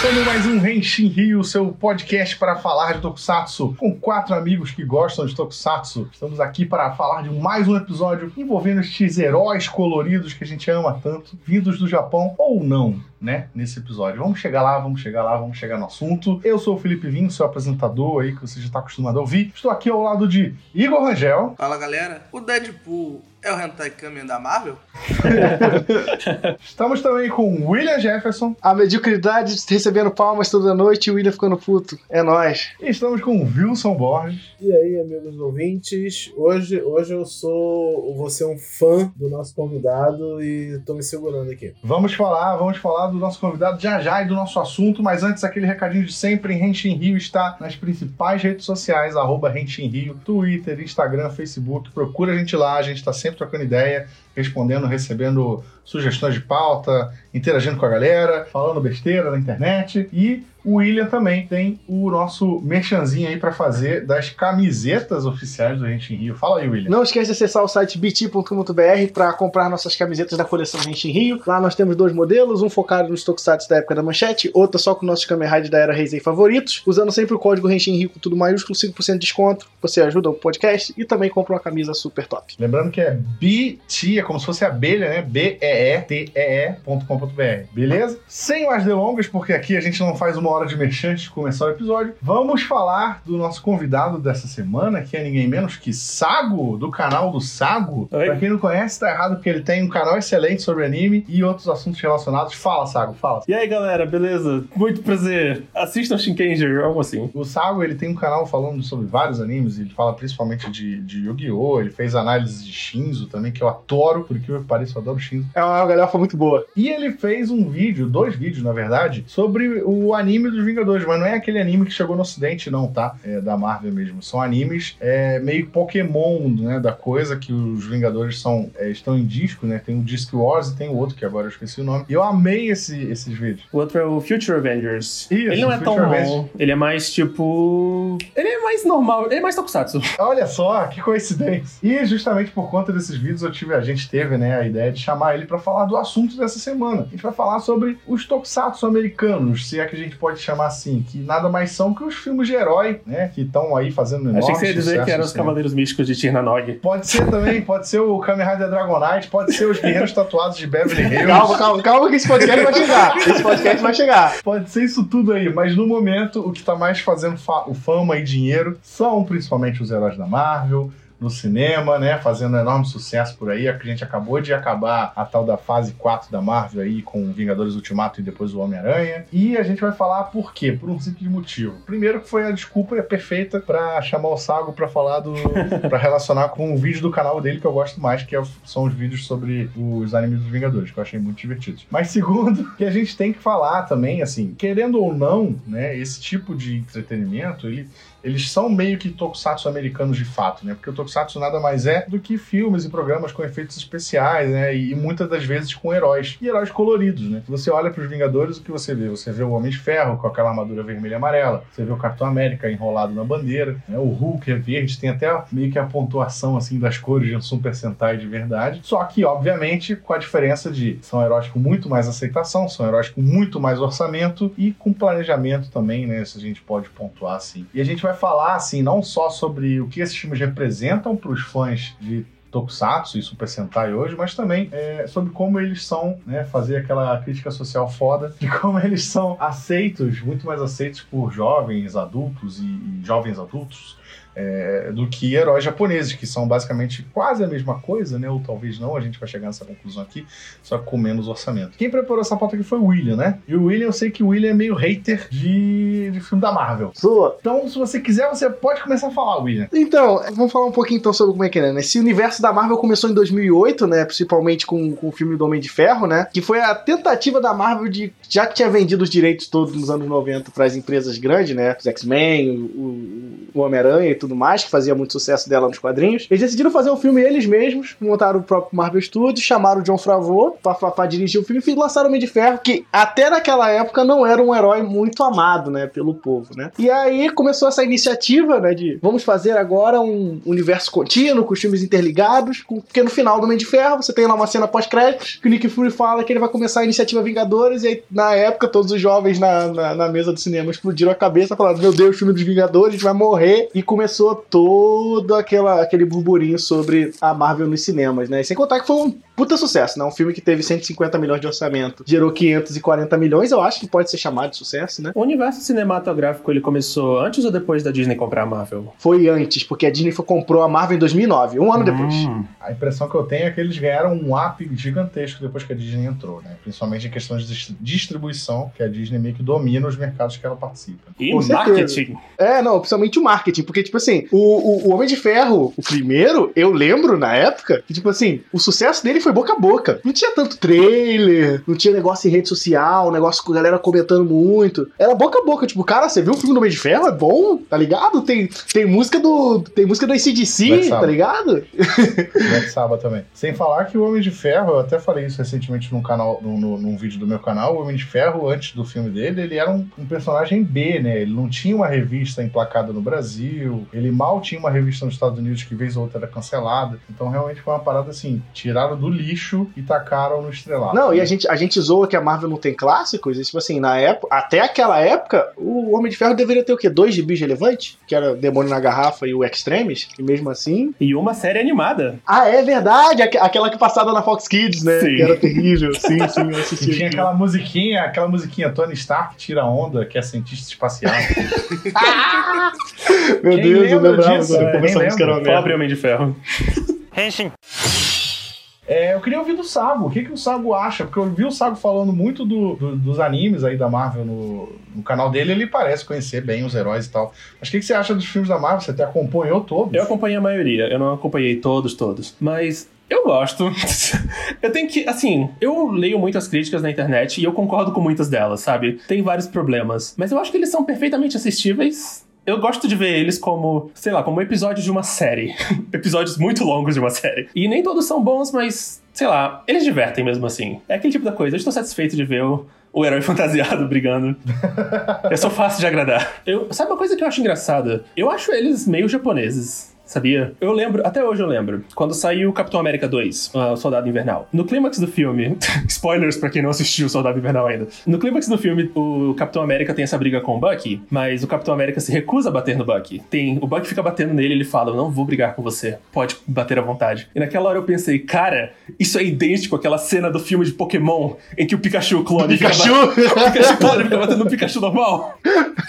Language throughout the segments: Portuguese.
começando mais um Henshin Rio, seu podcast para falar de Tokusatsu, com quatro amigos que gostam de Tokusatsu. Estamos aqui para falar de mais um episódio envolvendo estes heróis coloridos que a gente ama tanto, vindos do Japão ou não, né? Nesse episódio. Vamos chegar lá, vamos chegar lá, vamos chegar no assunto. Eu sou o Felipe Vinho, seu apresentador aí, que você já está acostumado a ouvir. Estou aqui ao lado de Igor Rangel. Fala galera, o Deadpool é o Hentai Kamen da Marvel? Estamos também com William Jefferson. A mediocridade recebendo palmas toda noite e o William ficando puto. É nóis. E estamos com Wilson Borges. E aí, amigos ouvintes, hoje, hoje eu sou. Vou ser um fã do nosso convidado e tô me segurando aqui. Vamos falar, vamos falar do nosso convidado já já e do nosso assunto, mas antes aquele recadinho de sempre, Renshin Rio está nas principais redes sociais, arroba Renshin Rio, Twitter, Instagram, Facebook, procura a gente lá, a gente está sempre trocando ideia, respondendo, recebendo sugestões de pauta, interagindo com a galera, falando besteira na internet e o William também tem o nosso merchanzinho aí para fazer das camisetas oficiais do Gente em Rio. Fala aí, William. Não esquece de acessar o site bt.com.br para comprar nossas camisetas da coleção Gente em Rio. Lá nós temos dois modelos, um focado nos tokusatsu da época da manchete, outro só com nossos Kamen da era Heisei favoritos. Usando sempre o código Renshin Rio com tudo maiúsculo, 5% de desconto. Você ajuda o podcast e também compra uma camisa super top. Lembrando que é BT, é como se fosse abelha, né? B-E-E-T-E-E.com.br. Beleza? Sem mais delongas, porque aqui a gente não faz uma hora de merchan antes de começar o episódio. Vamos falar do nosso convidado dessa semana, que é ninguém menos que Sago, do canal do Sago. Oi. Pra quem não conhece, tá errado, porque ele tem um canal excelente sobre anime e outros assuntos relacionados. Fala, Sago, fala. E aí, galera, beleza? Muito prazer. Assistam Shinkenger, algo assim. O Sago, ele tem um canal falando sobre vários animes, ele fala principalmente de, de Yu-Gi-Oh!, ele fez análise de Shinzo também, que eu adoro, por que eu pareço, eu adoro Shinzo. É uma galhofa muito boa. E ele fez um vídeo, dois vídeos na verdade, sobre o anime dos Vingadores, mas não é aquele anime que chegou no ocidente não, tá? É da Marvel mesmo. São animes é, meio Pokémon, né, da coisa, que os Vingadores são, é, estão em disco, né? Tem o Disc Wars e tem o outro, que agora eu esqueci o nome. E eu amei esse, esses vídeos. O outro é o Future Avengers. Isso, ele não é tão Future. Avengers. Ele é mais tipo. Ele é mais normal. Ele é mais tokusatsu. Olha só, que coincidência. E justamente por conta desses vídeos eu tive, a gente teve, né, a ideia de chamar ele pra falar do assunto dessa semana. A gente vai falar sobre os tokusatsu americanos, se é que a gente pode chamar assim, que nada mais são que os filmes de herói, né, que estão aí fazendo enorme Achei que você ia dizer que eram os. Cavaleiros Místicos de Tirnanog. Pode ser também, pode ser o Kamen Rider Dragonite, pode ser os guerreiros tatuados de Beverly Hills. Calma, calma, calma que esse podcast vai chegar. Esse podcast vai chegar. Pode ser isso tudo aí, mas no momento o que tá mais fazendo fa- o fama e dinheiro são principalmente os heróis da Marvel. No cinema, né? Fazendo enorme sucesso por aí. A gente acabou de acabar a tal da fase 4 da Marvel aí, com Vingadores Ultimato e depois o Homem-Aranha. E a gente vai falar por quê? Por um simples motivo. Primeiro que foi a desculpa perfeita pra chamar o Sago pra falar do. pra relacionar com o vídeo do canal dele que eu gosto mais, que é são os vídeos sobre os animes dos Vingadores, que eu achei muito divertidos. Mas segundo, que a gente tem que falar também, assim, querendo ou não, né, esse tipo de entretenimento, ele, eles são meio que tokusatsu americanos de fato, né? Porque o tokusatsu nada mais é do que filmes e programas com efeitos especiais, né? E, muitas das vezes com heróis. E heróis coloridos, né? Você olha pros Vingadores, o que você vê? Você vê o Homem de Ferro com aquela armadura vermelha e amarela. Você vê o Capitão América enrolado na bandeira. Né? O Hulk é verde, tem até meio que a pontuação assim das cores de um Super Sentai de verdade. Só que, obviamente, com a diferença de são heróis com muito mais aceitação, são heróis com muito mais orçamento e com planejamento também, né? Se a gente pode pontuar assim. E a gente vai falar, assim, não só sobre o que esses filmes representam para os fãs de Tokusatsu e Super Sentai hoje, mas também é, sobre como eles são, né, fazer aquela crítica social foda de como eles são aceitos, muito mais aceitos por jovens adultos e, e jovens adultos é, do que heróis japoneses, que são basicamente quase a mesma coisa, né? Ou talvez não, a gente vai chegar nessa conclusão aqui, só com menos orçamento. Quem preparou essa pauta aqui foi o William, né? E o William, eu sei que o William é meio hater de, de filme da Marvel. Sua. Então, se você quiser, você pode começar a falar, William. Então, vamos falar um pouquinho então sobre como é que é, né? Esse universo da Marvel começou em 2008, né? Principalmente com, com o filme do Homem de Ferro, né? Que foi a tentativa da Marvel de, já que tinha vendido os direitos todos nos anos 90 para as empresas grandes, né? Os X-Men, o, o- o Homem-Aranha e tudo mais, que fazia muito sucesso dela nos quadrinhos. Eles decidiram fazer um filme eles mesmos, montaram o próprio Marvel Studios, chamaram o John Favreau pra dirigir o filme e lançaram o Homem de Ferro, que até naquela época não era um herói muito amado, né, pelo povo, né? E aí começou essa iniciativa, né, de vamos fazer agora um universo contínuo, com os filmes interligados, com- porque no final do Homem de Ferro você tem lá uma cena pós-créditos que o Nick Fury fala que ele vai começar a iniciativa Vingadores, e aí na época todos os jovens na, na, na mesa do cinema explodiram a cabeça, falaram: Meu Deus, filme dos Vingadores, vai morrer. E começou todo aquela, aquele burburinho sobre a Marvel nos cinemas, né? E sem contar que foi um puta sucesso, né? Um filme que teve 150 milhões de orçamento, gerou 540 milhões, eu acho que pode ser chamado de sucesso, né? O universo cinematográfico ele começou antes ou depois da Disney comprar a Marvel? Foi antes, porque a Disney foi- comprou a Marvel em 2009, um ano depois. Hum. A impressão que eu tenho é que eles ganharam um up gigantesco depois que a Disney entrou, né? Principalmente em questões de dis- distribuição, que a Disney meio que domina os mercados que ela participa. E Com certeza. marketing. É, não, principalmente o marketing, porque, tipo assim, o, o, o Homem de Ferro, o primeiro, eu lembro na época, que, tipo assim, o sucesso dele foi boca a boca. Não tinha tanto trailer, não tinha negócio em rede social, negócio com a galera comentando muito. Era boca a boca, tipo, cara, você viu o filme do Homem de Ferro? É bom, tá ligado? Tem, tem música do. Tem música do ACDC, tá ligado? Black Sabbath também. Sem falar que o Homem de Ferro, eu até falei isso recentemente num canal, num, num- num vídeo do meu canal, o Homem de Ferro, antes do filme dele, ele era um, um personagem B, né? Ele não tinha uma revista emplacada no Brasil, ele mal tinha uma revista nos Estados Unidos que vez ou outra era cancelada. Então realmente foi uma parada assim, tiraram do lixo e tacaram no estrelado. Não, e a gente, a gente zoa que a Marvel não tem clássicos, e tipo assim, na época, até aquela época, o Homem de Ferro deveria ter o quê? Dois gibis relevantes? Que era Demônio na Garrafa e o Extremes, e mesmo assim. E uma série animada. Ah, é verdade! aque- Aquela que passava na Fox Kids, né? Sim. Que era terrível. Sim, sim, eu E assisti. tinha aquela musiquinha, aquela musiquinha Tony Stark tira onda, que é cientista espacial. Meu Quem Deus, eu lembra lembrava disso? quando essa música era uma Pobre. Homem de Ferro. É, eu queria ouvir do Sago. O que, que o Sago acha? Porque eu vi o Sago falando muito do- do- dos animes aí da Marvel no, no canal dele. Ele parece conhecer bem os heróis e tal. Mas o que, que você acha dos filmes da Marvel? Você até acompanhou todos? Eu acompanhei a maioria, eu não acompanhei todos, todos. Mas eu gosto. eu tenho que, assim, eu leio muitas críticas na internet e eu concordo com muitas delas, sabe? Tem vários problemas. Mas eu acho que eles são perfeitamente assistíveis. Eu gosto de ver eles como, sei lá, como episódios de uma série. Episódios muito longos de uma série. E nem todos são bons, mas, sei lá, eles divertem mesmo assim. É aquele tipo da coisa. Eu estou satisfeito de ver o, o herói fantasiado brigando. Eu sou fácil de agradar. Eu, sabe uma coisa que eu acho engraçada? Eu acho eles meio japoneses. Sabia? Eu lembro, até hoje eu lembro, quando saiu Capitão América 2, ah, o Soldado Invernal. No clímax do filme, spoilers pra quem não assistiu o Soldado Invernal ainda. No clímax do filme, o Capitão América tem essa briga com o Bucky, mas o Capitão América se recusa a bater no Bucky. Tem, o Bucky fica batendo nele e ele fala: Eu não vou brigar com você, pode bater à vontade. E naquela hora eu pensei, cara, isso é idêntico àquela cena do filme de Pokémon em que o Pikachu clone fica Pikachu! ba- o Pikachu clone fica batendo no Pikachu normal.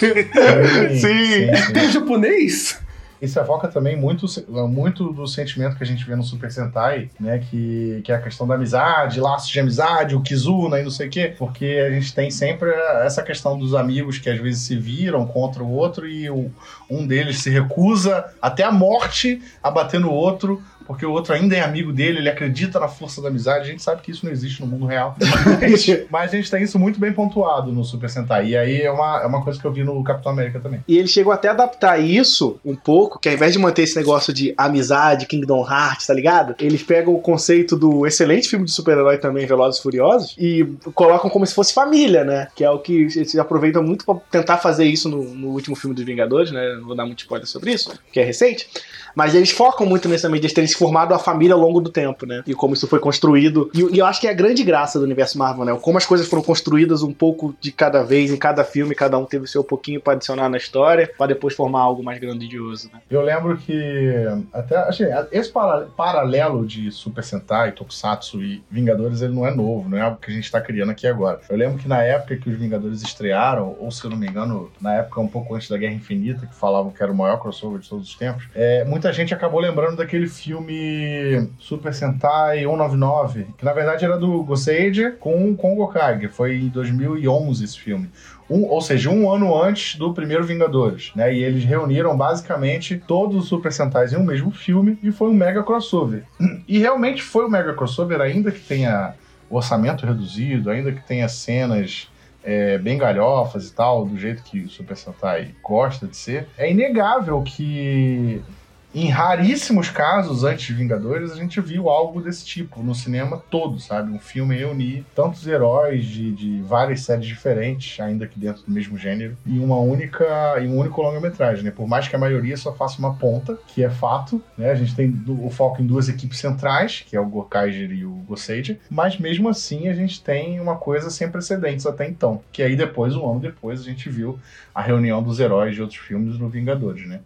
Sim. Tem japonês? Isso evoca também muito, muito do sentimento que a gente vê no Super Sentai, né? Que, que é a questão da amizade, laços de amizade, o Kizuna e não sei o quê. Porque a gente tem sempre essa questão dos amigos que às vezes se viram contra o outro e o- um deles se recusa até a morte a bater no outro. Porque o outro ainda é amigo dele, ele acredita na força da amizade. A gente sabe que isso não existe no mundo real. Mas, a gente tem isso muito bem pontuado no Super Sentai. E aí é uma, é uma coisa que eu vi no Capitão América também. E ele chegou até a adaptar isso um pouco, que ao invés de manter esse negócio de amizade, Kingdom Hearts, tá ligado? Eles pegam o conceito do excelente filme de super-herói também, Velozes e Furiosos, e colocam como se fosse família, né? Que é o que eles aproveitam muito pra tentar fazer isso no, no último filme dos Vingadores, né? Não vou dar muito spoiler sobre isso, que é recente. Mas eles focam muito também, de eles terem se formado a família ao longo do tempo, né? E como isso foi construído. E, e eu acho que é a grande graça do universo Marvel, né? Como as coisas foram construídas um pouco de cada vez, em cada filme, cada um teve o seu pouquinho pra adicionar na história, pra depois formar algo mais grandioso, né? Eu lembro que até assim, esse para- paralelo de Super Sentai, Tokusatsu e Vingadores, ele não é novo, não é algo que a gente está criando aqui agora. Eu lembro que na época que os Vingadores estrearam, ou se eu não me engano, na época um pouco antes da Guerra Infinita, que falavam que era o maior crossover de todos os tempos, é, muita gente acabou lembrando daquele filme Super Sentai 199, que na verdade era do Goseiger com, o Gokage. Foi em 2011 esse filme. Um, ou seja, um ano antes do primeiro Vingadores, né? E eles reuniram basicamente todos os Super Sentais em um mesmo filme e foi um mega crossover. E realmente foi um mega crossover, ainda que tenha orçamento reduzido, ainda que tenha cenas é, bem galhofas e tal, do jeito que o Super Sentai gosta de ser, é inegável que em raríssimos casos, antes de Vingadores, a gente viu algo desse tipo no cinema todo, sabe? Um filme reunir tantos heróis de, de várias séries diferentes, ainda que dentro do mesmo gênero, em uma única, em um único longa-metragem, né? Por mais que a maioria só faça uma ponta, que é fato, né? A gente tem o foco em duas equipes centrais, que é o Gokaiger e o Goseiger, mas mesmo assim a gente tem uma coisa sem precedentes até então, que aí depois, um ano depois, a gente viu a reunião dos heróis de outros filmes no Vingadores, né?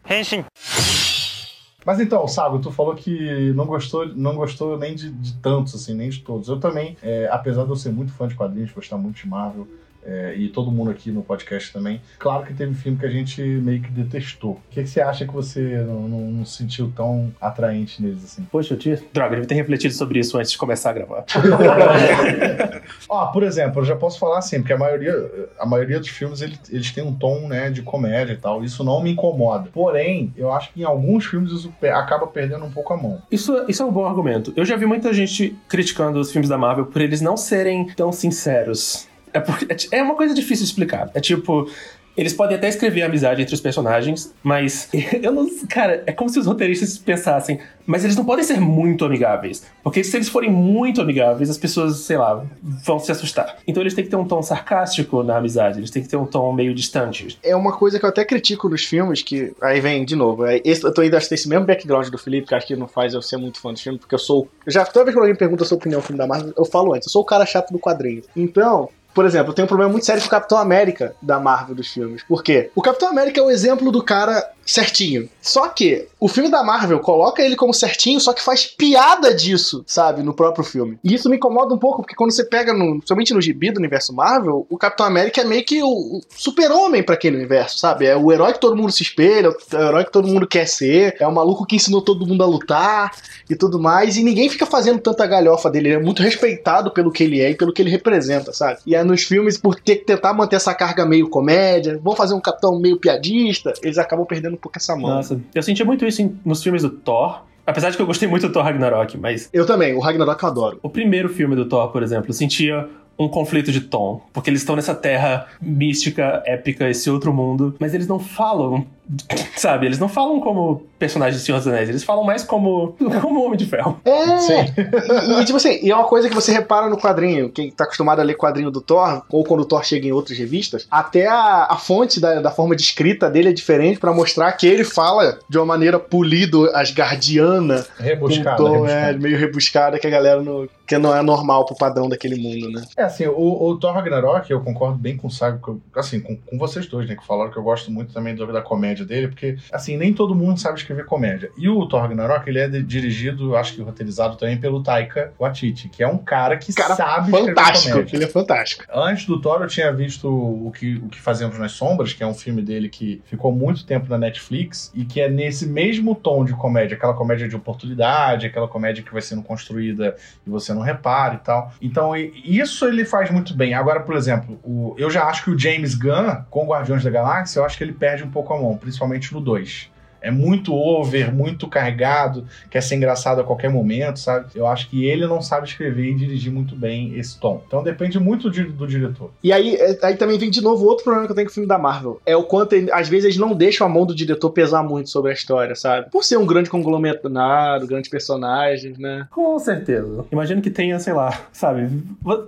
Mas então, Sago, tu falou que não gostou, não gostou nem de, de tantos, assim, nem de todos. Eu também, é, apesar de eu ser muito fã de quadrinhos, gostar muito de Marvel, é, e todo mundo aqui no podcast também, claro que teve filme que a gente meio que detestou. O que, que você acha que você não, não- não sentiu tão atraente neles, assim? Poxa, eu tinha... Droga, devia ter refletido sobre isso antes de começar a gravar. Ó, por exemplo, eu já posso falar assim, porque a maioria, a maioria dos filmes ele- eles têm um tom né, de comédia e tal. Isso não me incomoda. Porém, eu acho que em alguns filmes isso acaba perdendo um pouco a mão. Isso, isso é um bom argumento. Eu já vi muita gente criticando os filmes da Marvel por eles não serem tão sinceros. É, porque- é é uma coisa difícil de explicar. É tipo. Eles podem até escrever amizade entre os personagens, mas eu não. Cara, é como se os roteiristas pensassem, mas eles não podem ser muito amigáveis. Porque se eles forem muito amigáveis, as pessoas, sei lá, vão se assustar. Então eles têm que ter um tom sarcástico na amizade, eles têm que ter um tom meio distante. É uma coisa que eu até critico nos filmes, que aí vem de novo. é, esse- eu tô ainda esse mesmo background do Felipe, que acho que não faz eu ser muito fã do filme, porque eu sou. Já toda vez que alguém pergunta a sua opinião no filme da Marvel, eu falo antes, eu sou o cara chato do quadrinho. Então. Por exemplo, eu tenho um problema muito sério com o Capitão América da Marvel dos filmes. Por quê? O Capitão América é o exemplo do cara certinho. Só que o filme da Marvel coloca ele como certinho, só que faz piada disso, sabe, no próprio filme. E isso me incomoda um pouco, porque quando você pega, no, somente no gibi do universo Marvel, o Capitão América é meio que o, o super-homem pra aquele universo, sabe? É o herói que todo mundo se espelha, é o herói que todo mundo quer ser, é o maluco que ensinou todo mundo a lutar e tudo mais, e ninguém fica fazendo tanta galhofa dele, ele é muito respeitado pelo que ele é e pelo que ele representa, sabe? E aí nos filmes, por ter que tentar manter essa carga meio comédia, vão fazer um capitão meio piadista, eles acabam perdendo um pouco essa mão. Nossa, eu senti muito isso em- nos filmes do Thor. Apesar de que eu gostei muito do Thor Ragnarok, mas Eu também, o Ragnarok eu adoro. O primeiro filme do Thor, por exemplo, sentia um conflito de tom, porque eles estão nessa terra mística, épica, esse outro mundo, mas eles não falam, sabe? Eles não falam como personagens de Senhor dos Anéis, eles falam mais como como Homem de Ferro. É! Sim. E, e, tipo assim, e é uma coisa que você repara no quadrinho, quem tá acostumado a ler quadrinho do Thor, ou quando o Thor chega em outras revistas, até a, a fonte da, da forma de escrita dele é diferente pra mostrar que ele fala de uma maneira polido, asgardiana, com um Rebuscado, tom rebuscado. é, meio rebuscada que a galera não, que não é normal pro padrão daquele mundo, né? É assim, o, o Thor Ragnarok, eu concordo bem com o Sago, assim, com, com vocês dois, né, que falaram que eu gosto muito também do- da comédia dele, porque, assim, nem todo mundo sabe escrever comédia. E o Thor Ragnarok, ele é de- dirigido, acho que roteirizado também pelo Taika Waititi, que é um cara que Cara sabe escrever Fantástico, comédia. ele é fantástico. Antes do Thor, eu tinha visto o que, o que Fazemos nas Sombras, que é um filme dele que ficou muito tempo na Netflix e que é nesse mesmo tom de comédia, aquela comédia de oportunidade, aquela comédia que vai sendo construída e você não repara e tal. Então, isso ele faz muito bem. Agora, por exemplo, o- eu já acho que o James Gunn, com Guardiões da Galáxia, eu acho que ele perde um pouco a mão, principalmente no 2. É muito over, muito carregado, quer ser engraçado a qualquer momento, sabe? Eu acho que ele não sabe escrever e dirigir muito bem esse tom. Então depende muito de- do diretor. E aí, é- aí também vem de novo outro problema que eu tenho com o filme da Marvel. É o quanto, ele- às vezes, eles não deixam a mão do diretor pesar muito sobre a história, sabe? Por ser um grande conglomerado, grandes personagens, né? Com certeza. Imagino que tenha, sei lá, sabe?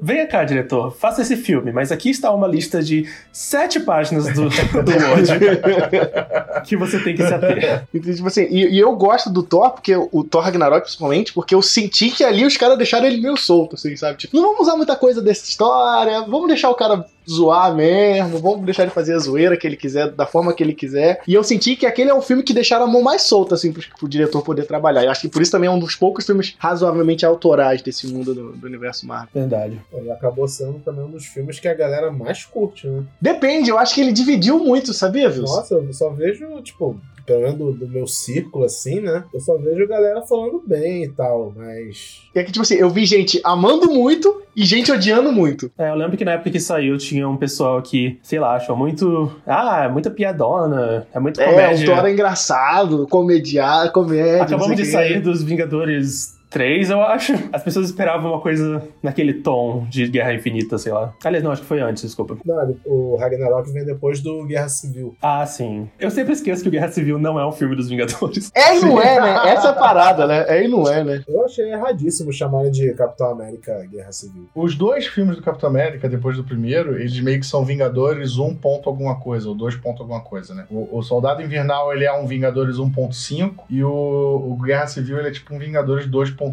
Venha cá, diretor, faça esse filme, mas aqui está uma lista de sete páginas do, do Word que você tem que se ater. Então, tipo assim, e, e eu gosto do Thor, porque o Thor Ragnarok, principalmente, porque eu senti que ali os caras deixaram ele meio solto, assim, sabe? Tipo, não vamos usar muita coisa dessa história, vamos deixar o cara zoar mesmo, vamos deixar ele fazer a zoeira que ele quiser, da forma que ele quiser. E eu senti que aquele é um filme que deixaram a mão mais solta, assim, pro, pro diretor poder trabalhar. E acho que por isso também é um dos poucos filmes razoavelmente autorais desse mundo do, do universo Marvel. Verdade. E acabou sendo também um dos filmes que a galera mais curte, né? Depende, eu acho que ele dividiu muito, sabia, Wilson? Nossa, eu só vejo, tipo, pelo menos do, do meu círculo, assim, né? Eu só vejo a galera falando bem e tal, mas. É que, tipo assim, eu vi gente amando muito e gente odiando muito. É, eu lembro que na época que saiu tinha um pessoal que, sei lá, achou muito. Ah, é muita piadona, é muita É, o comédia. Thor é engraçado, comediar, comédia. Acabamos de o quê. sair dos Vingadores 3, eu acho. As pessoas esperavam uma coisa naquele tom de Guerra Infinita, sei lá. Aliás, não, acho que foi antes, desculpa. Não, ele- o Ragnarok vem depois do Guerra Civil. Ah, sim. Eu sempre esqueço que o Guerra Civil não é um filme dos Vingadores. É e não é, né? Essa é a parada, né? É e não é, né? Eu achei erradíssimo chamarem de Capitão América Guerra Civil. Os dois filmes do Capitão América, depois do primeiro, eles meio que são Vingadores 1 ponto alguma coisa, ou 2 ponto alguma coisa, né? O, o Soldado Invernal, ele é um Vingadores 1.5 e o, o Guerra Civil, ele é tipo um Vingadores 2.5.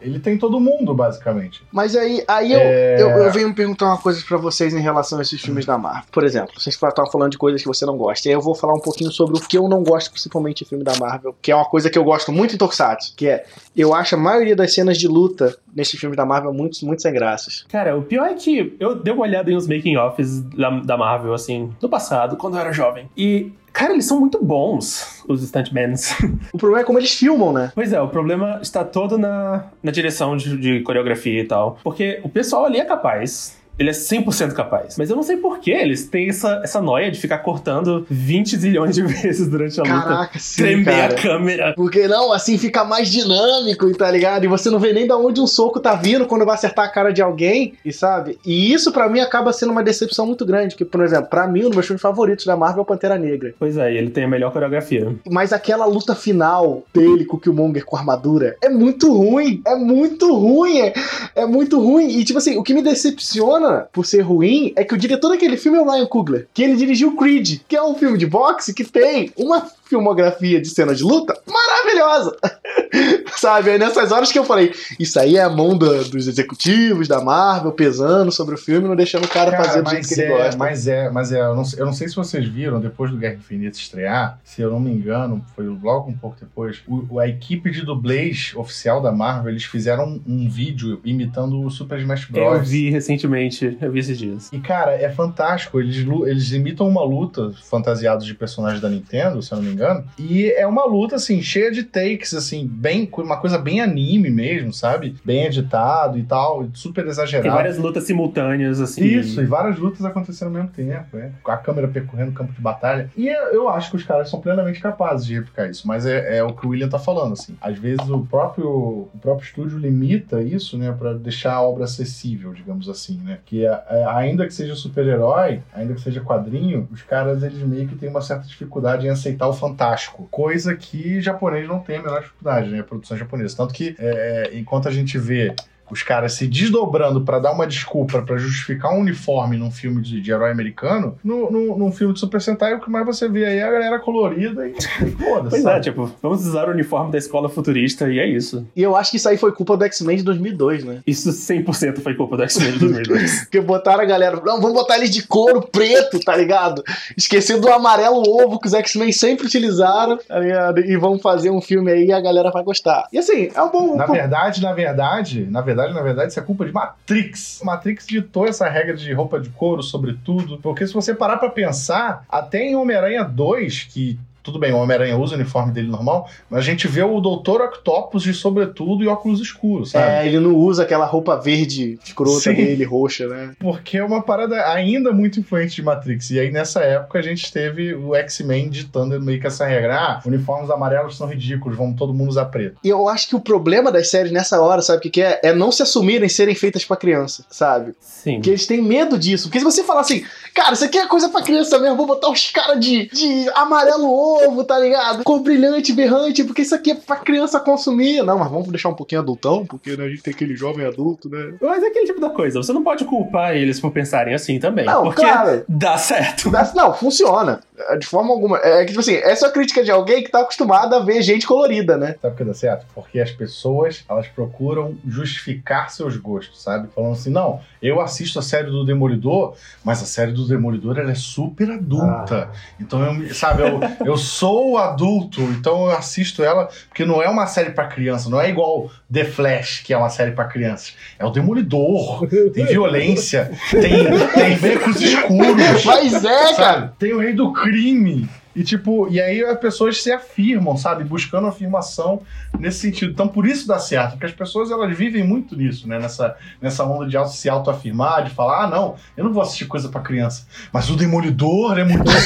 Ele tem todo mundo, basicamente. Mas aí, aí eu, É. eu, eu venho perguntar uma coisa pra vocês em relação a esses filmes da Marvel. Por exemplo, vocês estavam falando de coisas que você não gosta. E aí eu vou falar um pouquinho sobre o que eu não gosto, principalmente em filme da Marvel, que é uma coisa que eu gosto muito em Tokusatsu, que é, eu acho a maioria das cenas de luta nesse filme da Marvel muito, muito sem graças. Cara, o pior é que eu dei uma olhada em uns making-offs da, da Marvel, assim, no passado, quando eu era jovem. E, cara, eles são muito bons, os stuntmans. O problema é como eles filmam, né? Pois é, o problema está todo na, na direção de, de coreografia e tal. Porque o pessoal ali é capaz. Ele é 100% capaz. Mas eu não sei por que eles têm essa, essa noia de ficar cortando 20 zilhões de vezes durante a luta. Caraca, sim, Tremer cara. a câmera. Porque não, assim fica mais dinâmico, tá ligado? E você não vê nem da onde um soco tá vindo quando vai acertar a cara de alguém, e sabe? E isso pra mim acaba sendo uma decepção muito grande, que, por exemplo, pra mim, um dos meus filmes favoritos da Marvel é o Pantera Negra. Pois é, ele tem a melhor coreografia. Mas aquela luta final dele com o Killmonger com a armadura é muito ruim. É muito ruim. É, é muito ruim. E, tipo assim, o que me decepciona por ser ruim é que o diretor daquele filme é o Ryan Coogler, que ele dirigiu Creed, que é um filme de boxe que tem uma filmografia de cena de luta maravilhosa. Sabe? É nessas horas que eu falei, isso aí é a mão da- dos executivos, da Marvel, pesando sobre o filme, não deixando o cara, fazer do jeito mas que ele é, gosta. Mas é, mas é, eu não, sei- eu não sei se vocês viram, depois do Guerra Infinita estrear, se eu não me engano, foi logo um pouco depois, o- a equipe de dublês oficial da Marvel, eles fizeram um, um vídeo imitando o Super Smash Bros. Eu vi recentemente, eu vi esses dias. E, cara, é fantástico. Eles, eles imitam uma luta fantasiados de personagens da Nintendo, se eu não me engano. E é uma luta, assim, cheia de takes, assim, bem, uma coisa bem anime mesmo, sabe? Bem editado e tal, super Tem exagerado. várias lutas simultâneas, assim. Isso, e várias lutas acontecendo ao mesmo tempo, é. Com a câmera percorrendo o campo de batalha. E eu acho que os caras são plenamente capazes de replicar isso, mas é, é o que o William tá falando, assim. Às vezes o próprio, o próprio estúdio limita isso, né, pra deixar a obra acessível, digamos assim, né? Que é, é, ainda que seja super-herói, ainda que seja quadrinho, os caras, eles meio que têm uma certa dificuldade em aceitar o fantástico. Coisa que japonês não tem a menor dificuldade, né? Produção japonesa. Tanto que, é, enquanto a gente vê os caras se desdobrando pra dar uma desculpa pra justificar um uniforme num filme de, de herói americano, no, no, num filme de Super Sentai, o que mais você vê aí é a galera colorida e foda-se. Pois é, sabe? tipo, vamos usar o uniforme da escola futurista e é isso. E eu acho que isso aí foi culpa do X-Men de 2002, né? Isso 100% foi culpa do X-Men de 2002. Porque botaram a galera, não, vamos botar eles de couro preto, tá ligado? Esquecendo do amarelo ovo que os X-Men sempre utilizaram, tá ligado? E vamos fazer um filme aí e a galera vai gostar. E assim, é um bom. Na verdade, na verdade, na verdade, na verdade, isso é culpa de Matrix. Matrix ditou essa regra de roupa de couro, sobretudo, porque se você parar pra pensar, até em Homem-Aranha 2, que tudo bem, o Homem-Aranha usa o uniforme dele normal, mas a gente vê o Doutor Octopus de sobretudo e óculos escuros, sabe? É, ele não usa aquela roupa verde escrota Sim. dele, roxa, né? Porque é uma parada ainda muito influente de Matrix. E aí, nessa época, a gente teve o X-Men ditando meio que essa regra. Ah, uniformes amarelos são ridículos, vamos todo mundo usar preto. E eu acho que o problema das séries nessa hora, sabe o que, que é? É não se assumirem serem feitas pra criança, sabe? Sim. Porque eles têm medo disso. Porque se você falar assim, cara, isso aqui é coisa pra criança mesmo, vou botar os caras de, de amarelo ovo, tá ligado? Cor brilhante, berrante, porque isso aqui é pra criança consumir. Não, mas vamos deixar um pouquinho adultão, porque né, a gente tem aquele jovem adulto, né? Mas é aquele tipo da coisa, você não pode culpar eles por pensarem assim também. Não, porque claro. dá certo. Mas, Não, funciona. De forma alguma. É que, tipo assim, essa é a crítica de alguém que tá acostumado a ver gente colorida, né? Sabe por que dá certo? Porque as pessoas, elas procuram justificar seus gostos, sabe? Falando assim, não, eu assisto a série do Demolidor, mas a série do Demolidor, ela é super adulta. Então, eu, sabe, eu, eu sou adulto, então eu assisto ela, porque não é uma série pra criança, não é igual The Flash, que é uma série pra crianças. É o Demolidor, tem violência, tem, tem becos escuros. Mas é, cara. Sabe? Tem o rei do crime. E tipo, e aí as pessoas se afirmam, sabe? Buscando afirmação nesse sentido. Então por isso dá certo, porque as pessoas elas vivem muito nisso, né? Nessa, nessa onda de se autoafirmar, de falar, ah, não, eu não vou assistir coisa pra criança. Mas o Demolidor é muito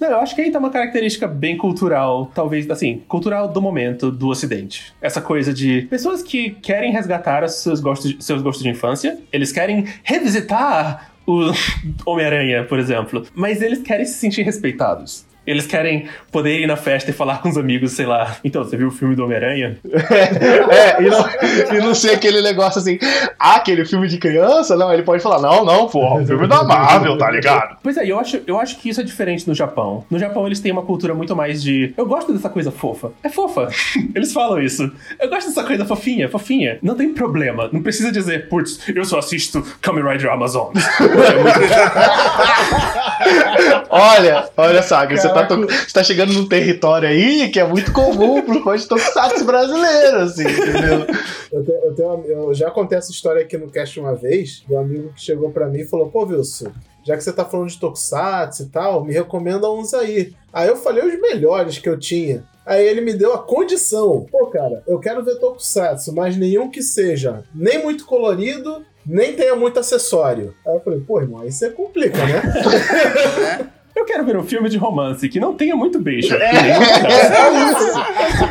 Não, eu acho que aí tá uma característica bem cultural, talvez, assim, cultural do momento do Ocidente. Essa coisa de pessoas que querem resgatar seus gostos, seus gostos de infância, eles querem revisitar o Homem-Aranha, por exemplo, mas eles querem se sentir respeitados. Eles querem poder ir na festa e falar com os amigos, sei lá. Então, você viu o filme do Homem-Aranha? É, e não, e não ser aquele negócio assim, ah, aquele filme de criança? Não, ele pode falar, não, não, pô, o filme da Marvel, tá ligado? Pois é, eu acho, eu acho que isso é diferente no Japão. No Japão eles têm uma cultura muito mais de. Eu gosto dessa coisa fofa. É fofa. Eles falam isso. Eu gosto dessa coisa fofinha, fofinha. Não tem problema. Não precisa dizer, putz, eu só assisto Kamen Rider Amazon. Olha, olha, Saga, você tá, to- você tá chegando num território aí que é muito comum pros fãs de Tokusatsu brasileiros, assim, entendeu? Eu, te- eu tenho, eu já contei essa história aqui no cast uma vez, de um amigo que chegou pra mim e falou, pô, Wilson, já que você tá falando de Tokusatsu e tal, me recomenda uns aí. Aí eu falei os melhores que eu tinha. Aí ele me deu a condição. Pô, cara, eu quero ver Tokusatsu, mas nenhum que seja nem muito colorido, nem tenha muito acessório. Aí eu falei, pô, irmão, aí você complica, né? né? Eu quero ver um filme de romance que não tenha muito beijo.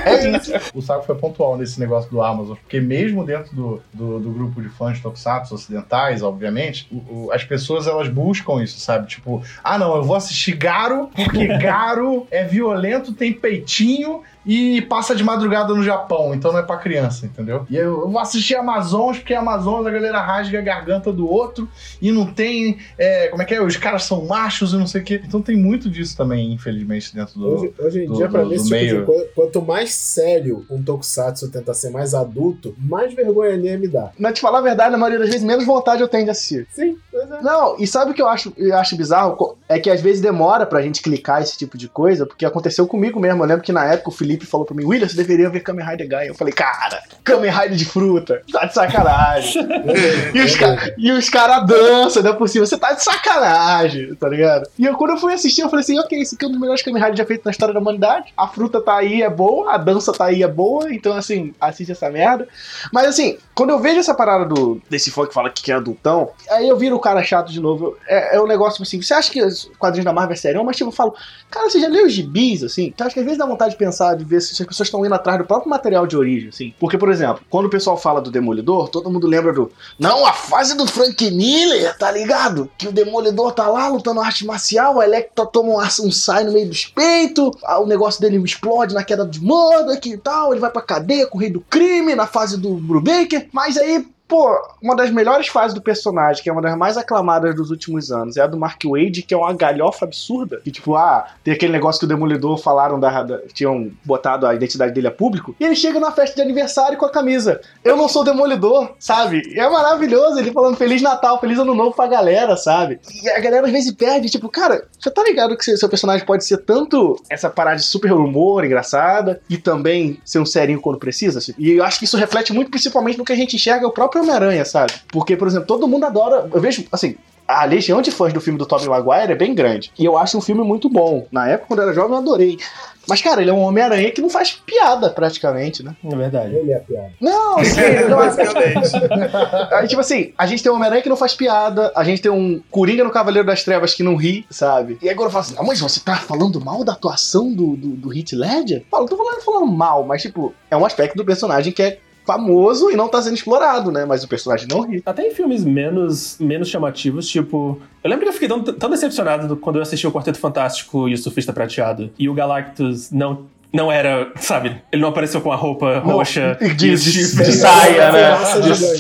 É isso. O Saco foi pontual nesse negócio do Amazon, porque mesmo dentro do, do, do grupo de fãs de Tokusatsu ocidentais, obviamente, o- o- as pessoas elas buscam isso, sabe? Tipo, ah não, eu vou assistir Garo, porque Garo é violento, tem peitinho e passa de madrugada no Japão, então não é pra criança, entendeu? E eu, eu vou assistir Amazons, porque Amazons a galera rasga a garganta do outro e não tem. é, como é que é? Os caras são machos e não sei o quê. Então tem muito disso também, infelizmente, dentro do. Hoje, hoje em do- dia, pra do- mim, do esse tipo meio. de coisa, quanto mais sério um Tokusatsu tenta ser mais adulto, mais vergonha alheia me dá. Mas te falar a verdade, na maioria das vezes, menos vontade eu tenho de assistir. Sim, pois é. Não, e sabe o que eu acho, eu acho bizarro? É que às vezes demora pra gente clicar esse tipo de coisa, porque aconteceu comigo mesmo. Eu lembro que na época o Felipe falou pra mim, William, você deveria ver Kamen Rider Guy. Eu falei, cara, Kamen Rider de fruta, tá de sacanagem. e os, ca- os caras dançam, né, por cima, você tá de sacanagem, tá ligado? E eu, quando eu fui assistir, eu falei assim, ok, esse aqui é um dos melhores Kamen Rider já feito na história da humanidade. A fruta tá aí, é boa, a dança tá aí, é boa, então assim, assiste essa merda. Mas assim, quando eu vejo essa parada do desse fã que fala que é adultão, aí eu viro o cara chato de novo. É, é um negócio assim, você acha que os quadrinhos da Marvel é sério? Mas tipo, eu falo, cara, você já leu os gibis, assim? Eu acho que às vezes dá vontade de pensar, de ver se as pessoas estão indo atrás do próprio material de origem, assim. Porque, por exemplo, quando o pessoal fala do Demolidor, todo mundo lembra do. Não, a fase do Frank Miller, tá ligado? Que o Demolidor tá lá lutando arte marcial, o Electro toma um, um sai no meio dos peitos, o negócio dele explode na queda de Murdoch e tal, ele vai pra cadeia com o rei do crime na fase do Brubaker, mas aí. Pô, uma das melhores fases do personagem, que é uma das mais aclamadas dos últimos anos, é a do Mark Wade, que é uma galhofa absurda. Que, tipo, ah, tem aquele negócio que o Demolidor falaram da, da- tinham botado a identidade dele a público. E ele chega na festa de aniversário com a camisa. Eu não sou Demolidor, sabe? E é maravilhoso ele falando Feliz Natal, Feliz Ano Novo pra galera, sabe? E a galera às vezes perde, tipo, cara, você tá ligado que seu personagem pode ser tanto essa parada de super humor engraçada e também ser um serinho quando precisa? E eu acho que isso reflete muito principalmente no que a gente enxerga o próprio Homem-Aranha, sabe? Porque, por exemplo, todo mundo adora. Eu vejo, assim, a legião de fãs do filme do Tobey Maguire é bem grande. E eu acho um filme muito bom. Na época, quando eu era jovem, eu adorei. Mas, cara, ele é um Homem-Aranha que não faz piada, praticamente, né? É verdade. Ele é piada. Não, sim, não, Basicamente. Aí, tipo assim, a gente tem um Homem-Aranha que não faz piada, a gente tem um Coringa no Cavaleiro das Trevas que não ri, sabe? E agora eu falo assim, ah, mas você tá falando mal da atuação do, do, do Heath Ledger? Fala, não tô falando, falando mal, mas tipo, é um aspecto do personagem que é famoso e não tá sendo explorado, né? Mas o personagem não ri. Até em filmes menos, menos chamativos, tipo. Eu lembro que eu fiquei tão, tão decepcionado do- quando eu assisti o Quarteto Fantástico e o Surfista Prateado. E o Galactus não. Não era, sabe? Ele não apareceu com a roupa Não, roxa. de- e de- chifres. de saia, né?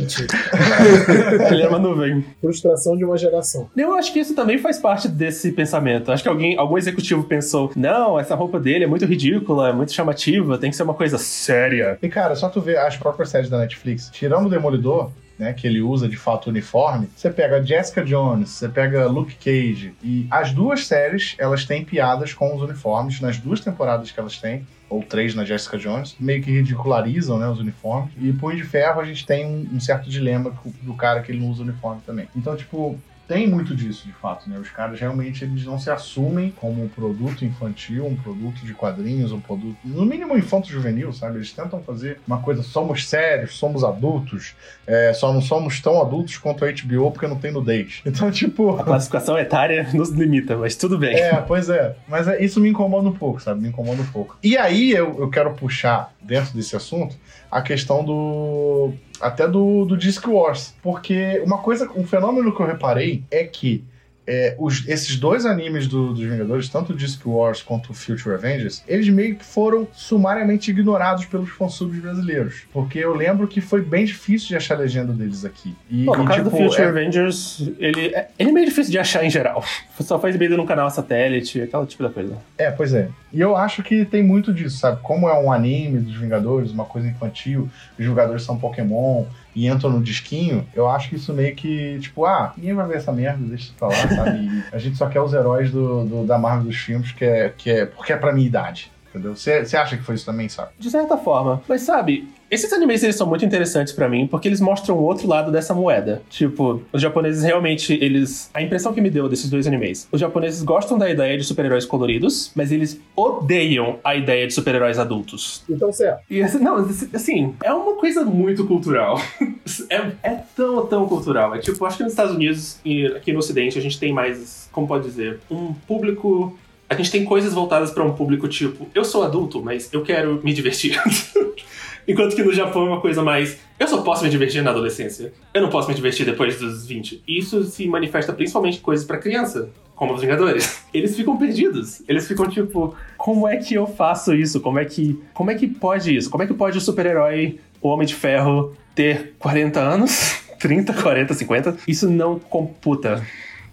De-. Ele era uma nuvem. Frustração de uma geração. Eu acho que isso também faz parte desse pensamento. Acho que alguém, algum executivo pensou: não, essa roupa dele é muito ridícula, é muito chamativa, tem que ser uma coisa séria. E cara, só tu ver as próprias séries da Netflix, tirando o Demolidor, né, que ele usa de fato uniforme, você pega Jessica Jones, você pega Luke Cage, e as duas séries, elas têm piadas com os uniformes, nas duas temporadas que elas têm, ou três na Jessica Jones, meio que ridicularizam, né, os uniformes, e Punho de Ferro a gente tem um, um certo dilema do cara que ele não usa uniforme também. Então, tipo, tem muito disso, de fato, né? Os caras realmente eles não se assumem como um produto infantil, um produto de quadrinhos, um produto, no mínimo infanto-juvenil, sabe? Eles tentam fazer uma coisa, somos sérios, somos adultos, é, só não somos tão adultos quanto a HBO porque não tem nudez. Então, tipo. A classificação etária nos limita, mas tudo bem. É, pois é. Mas é, isso me incomoda um pouco, sabe? Me incomoda um pouco. E aí eu, eu quero puxar, dentro desse assunto, a questão do. Até do, do Disc Wars. Porque uma coisa, um fenômeno que eu reparei é que é, os- esses dois animes do- dos Vingadores, tanto o Disc Wars quanto o Future Avengers, eles meio que foram sumariamente ignorados pelos fansubs brasileiros. Porque eu lembro que foi bem difícil de achar a legenda deles aqui. E, Bom, no e, caso do tipo, Future é- Avengers, ele é, ele é meio difícil de achar em geral. Só foi exibido num canal satélite, aquela tipo da coisa. É, pois é. E eu acho que tem muito disso, sabe? Como é um anime dos Vingadores, uma coisa infantil, os Vingadores são Pokémon e entram no disquinho, eu acho que isso meio que, tipo, ah, ninguém vai ver essa merda, deixa isso pra lá, sabe? E a gente só quer os heróis do, do- da Marvel dos filmes, que é, que é porque é pra minha idade. Entendeu? Você você acha que foi isso também, sabe? De certa forma. Mas sabe, esses animes eles são muito interessantes pra mim porque eles mostram o outro lado dessa moeda. Tipo, os japoneses realmente, eles. A impressão que me deu desses dois animes. Os japoneses gostam da ideia de super-heróis coloridos, mas eles odeiam a ideia de super-heróis adultos. Então, certo. E assim, não, assim, é uma coisa muito cultural. É, é tão, tão cultural. É tipo, acho que nos Estados Unidos e aqui no Ocidente a gente tem mais, como pode dizer, um público. A gente tem coisas voltadas pra um público tipo, eu sou adulto, mas eu quero me divertir. Enquanto que no Japão é uma coisa mais, eu só posso me divertir na adolescência. Eu não posso me divertir depois dos 20. E isso se manifesta principalmente em coisas pra criança, como os Vingadores. Eles ficam perdidos. Eles ficam tipo, como é que eu faço isso? Como é que, como é que pode isso? Como é que pode o super-herói, o Homem de Ferro, ter 40 anos? 30, 40, 50? Isso não computa.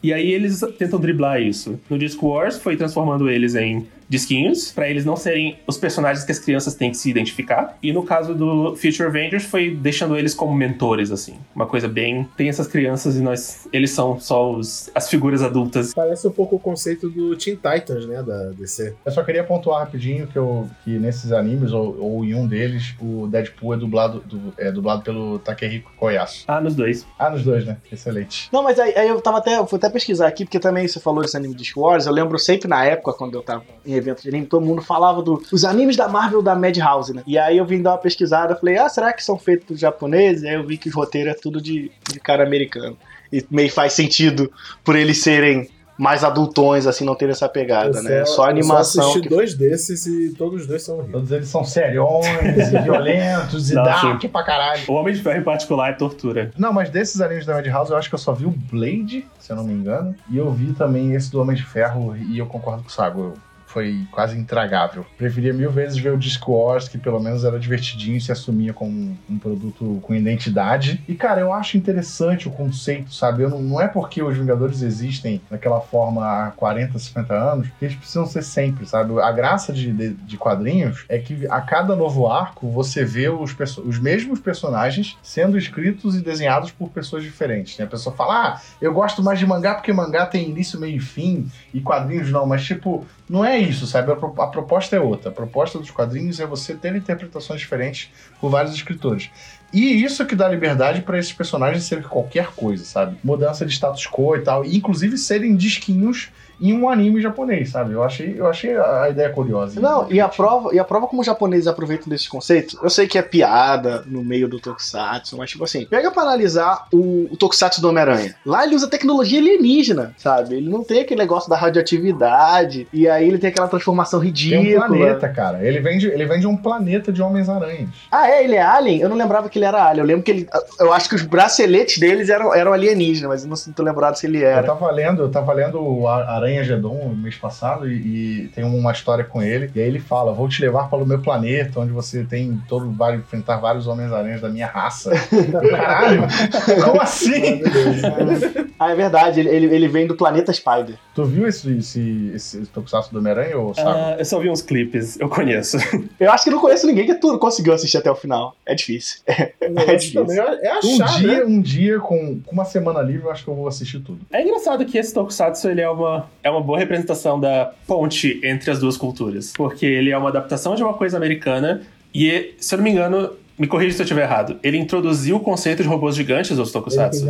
E aí eles tentam driblar isso. No Disc Wars foi transformando eles em disquinhos, pra eles não serem os personagens que as crianças têm que se identificar. E no caso do Future Avengers foi deixando eles como mentores assim, uma coisa bem, tem essas crianças e nós eles são só os, as figuras adultas. Parece um pouco o conceito do Teen Titans, né? Da DC. Eu só queria pontuar rapidinho que, eu, que nesses animes, ou, ou em um deles, o Deadpool é dublado, du- é dublado pelo Takehiko Koyasu. Ah, nos dois. Ah, nos dois, né? Excelente. Não, mas aí, aí eu tava até, eu fui até pesquisar aqui, porque também você falou desse anime de Star Wars, eu lembro sempre na época, quando eu tava em evento de anime, todo mundo falava dos animes da Marvel da Madhouse, né? E aí eu vim dar uma pesquisada, falei, ah, será que são feitos por japoneses? Aí eu vi que o roteiro é tudo de, de cara americano. E meio faz sentido por eles serem mais adultões, assim, não terem essa pegada, né? É só a Eu animação. assisti que- dois desses e todos os dois são horríveis. Todos eles são seriões e violentos e Não, dark pra caralho. O Homem de Ferro em particular é tortura. Não, mas desses animes da Madhouse, eu acho que eu só vi o Blade, se eu não me engano. E eu vi também esse do Homem de Ferro, e eu concordo com o Sago. eu- Foi quase intragável. Preferia mil vezes ver o Disc Wars, que pelo menos era divertidinho e se assumia como um, produto com identidade. E, cara, eu acho interessante o conceito, sabe? Eu não, não é porque os Vingadores existem daquela forma há 40, 50 anos que eles precisam ser sempre, sabe? A graça de, de, de quadrinhos é que a cada novo arco você vê os, os mesmos personagens sendo escritos e desenhados por pessoas diferentes. Né? A pessoa fala, ah, eu gosto mais de mangá porque mangá tem início, meio e fim, e quadrinhos não, mas tipo, não é isso, sabe? A, pro- a proposta é outra. A proposta dos quadrinhos é você ter interpretações diferentes por vários escritores. E isso que dá liberdade para esses personagens serem qualquer coisa, sabe? Mudança de status quo e tal, e inclusive serem disquinhos em um anime japonês, sabe? Eu achei, eu achei a ideia curiosa. Não, e a prova, e a prova como os japoneses aproveitam desse conceito, eu sei que é piada no meio do Tokusatsu, mas tipo assim, pega pra analisar o, o Tokusatsu do Homem-Aranha. Lá ele usa tecnologia alienígena, sabe? Ele não tem aquele negócio da radioatividade, e aí ele tem aquela transformação Tem ridícula. um planeta, cara. Ele vem de, ele vem de um planeta de Homens-Aranhas. Ah, é? Ele é alien? Eu não lembrava que ele era alien. Eu lembro que ele. Eu acho que os braceletes deles eram, eram alienígenas, mas eu não sinto lembrado se ele Eu era. tava lendo, eu tava lendo o A- Aranha Gedon no mês passado e, e tem uma história com ele. E aí ele fala: Vou te levar para o meu planeta, onde você tem todo, vai enfrentar vários Homens-Aranhas da minha raça. Caralho! Como assim? Ah, é verdade. Ele, ele, ele vem do planeta Spider. Tu viu esse, esse, esse Tokusatsu do Homem-Aranha ou sabe? Ah, eu só vi uns clipes, eu conheço. Eu acho que não conheço ninguém que tudo conseguiu assistir até o final. É difícil. O negócio difícil. também é um achar, dia, né? um dia com, com uma semana livre, eu acho que eu vou assistir tudo. É engraçado que esse Tokusatsu ele é uma, é uma boa representação da ponte entre as duas culturas. Porque ele é uma adaptação de uma coisa americana e, se eu não me engano, me corrija se eu estiver errado, ele introduziu o conceito de robôs gigantes aos tokusatsu.